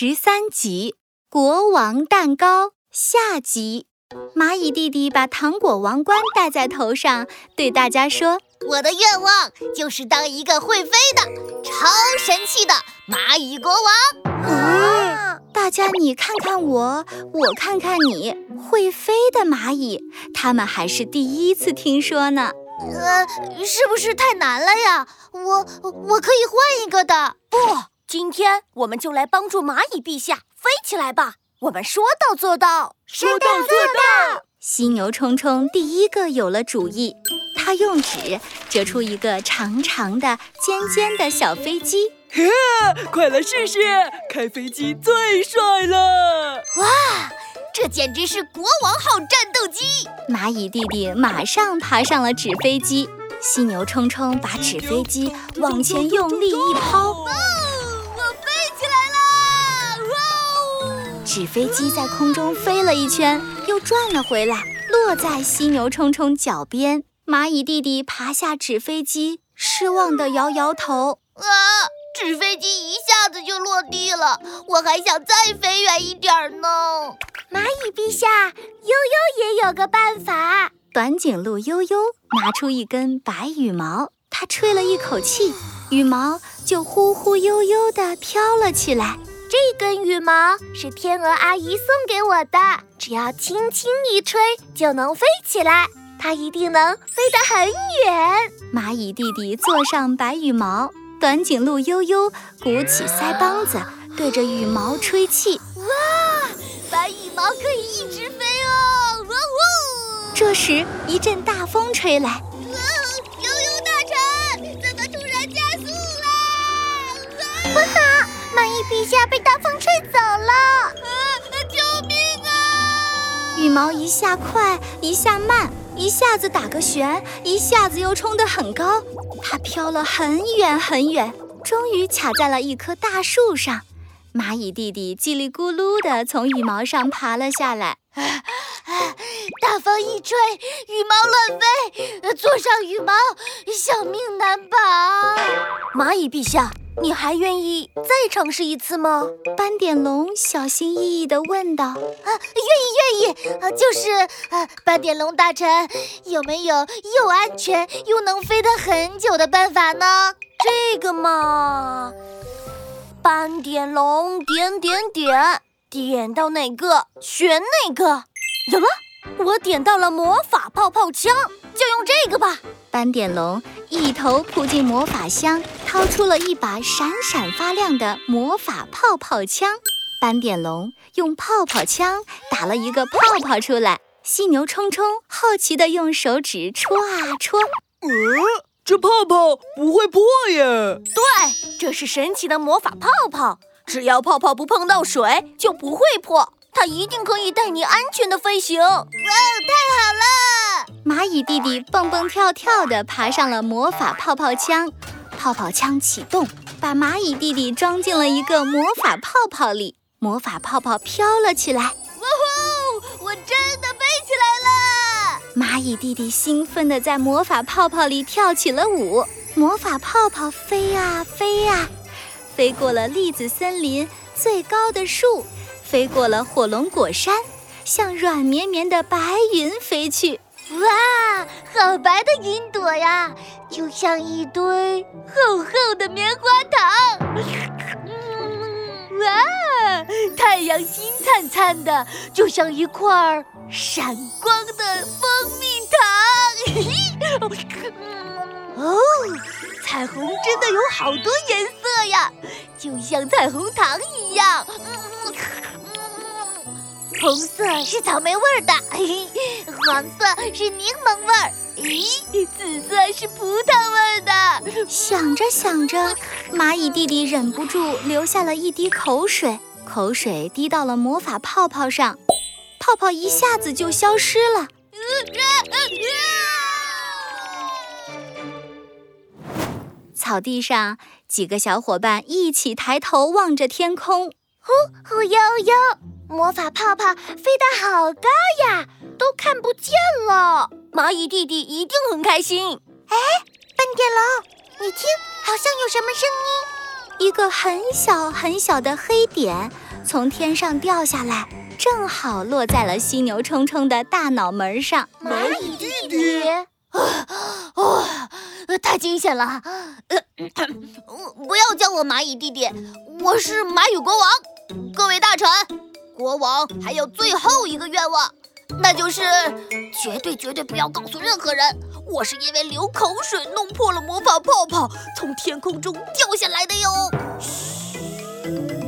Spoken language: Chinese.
十三集《国王蛋糕》下集。蚂蚁弟弟把糖果王冠戴在头上，对大家说：“我的愿望就是当一个会飞的、超神气的蚂蚁国王。”啊！大家你看看我，我看看你，会飞的蚂蚁，他们还是第一次听说呢。呃，是不是太难了呀？我我可以换一个的。不。今天我们就来帮助蚂蚁陛下飞起来吧！我们说到做到，说到做到。犀牛冲冲第一个有了主意，他用纸折出一个长长的、尖尖的小飞机。快来试试，开飞机最帅了！哇，这简直是国王号战斗机！蚂蚁弟弟马上爬上了纸飞机，犀牛冲冲把纸飞机往前用力一抛。纸飞机在空中飞了一圈，又转了回来，落在犀牛冲冲脚边。蚂蚁弟弟爬下纸飞机，失望地摇摇头：“啊，纸飞机一下子就落地了，我还想再飞远一点呢。”蚂蚁陛下，悠悠也有个办法。短颈鹿悠悠拿出一根白羽毛，它吹了一口气，羽毛就忽忽悠悠地飘了起来。这根羽毛是天鹅阿姨送给我的，只要轻轻一吹就能飞起来，它一定能飞得很远。蚂蚁弟弟坐上白羽毛，短颈鹿悠悠鼓起腮帮子，对着羽毛吹气。哇，白羽毛可以一直飞哦！哇呜！这时一阵大风吹来。陛下被大风吹走了！啊，救命啊！羽毛一下快，一下慢，一下子打个旋，一下子又冲得很高。它飘了很远很远，终于卡在了一棵大树上。蚂蚁弟弟叽里咕噜地从羽毛上爬了下来。大风一吹，羽毛乱飞，坐上羽毛，小命难保。蚂蚁陛下。你还愿意再尝试一次吗？斑点龙小心翼翼地问道。啊，愿意，愿意。啊，就是，啊，斑点龙大臣，有没有又安全又能飞得很久的办法呢？这个嘛，斑点龙点点点，点到哪个选哪个。有了，我点到了魔法泡泡枪，就用这个吧。斑点龙一头扑进魔法箱，掏出了一把闪闪发亮的魔法泡泡枪。斑点龙用泡泡枪打了一个泡泡出来。犀牛冲冲好奇地用手指戳啊戳，呃，这泡泡不会破耶？对，这是神奇的魔法泡泡，只要泡泡不碰到水，就不会破。它一定可以带你安全的飞行。哇，太好了！蚂蚁弟弟蹦蹦跳跳地爬上了魔法泡泡枪，泡泡枪启动，把蚂蚁弟弟装进了一个魔法泡泡里，魔法泡泡飘了起来。哇呼！我真的飞起来了！蚂蚁弟弟兴奋地在魔法泡泡里跳起了舞，魔法泡泡飞啊飞啊，飞过了栗子森林最高的树，飞过了火龙果山，向软绵绵的白云飞去。哇，好白的云朵呀，就像一堆厚厚的棉花糖。哇，太阳金灿灿的，就像一块闪光的蜂蜜糖。哦，彩虹真的有好多颜色呀，就像彩虹糖一样。红色是草莓味儿的，黄色是柠檬味儿，咦，紫色是葡萄味儿的。想着想着，蚂蚁弟弟忍不住流下了一滴口水，口水滴到了魔法泡泡上，泡泡一下子就消失了。草地上，几个小伙伴一起抬头望着天空，呼呼悠悠。魔法泡泡飞得好高呀，都看不见了。蚂蚁弟弟一定很开心。哎，斑点龙，你听，好像有什么声音？一个很小很小的黑点从天上掉下来，正好落在了犀牛冲冲的大脑门上。蚂蚁弟弟，啊哦，太惊险了！呃，不要叫我蚂蚁弟弟，我是蚂蚁国王。各位大臣，国王还有最后一个愿望，那就是绝对绝对不要告诉任何人，我是因为流口水弄破了魔法泡泡，从天空中掉下来的哟。嘘。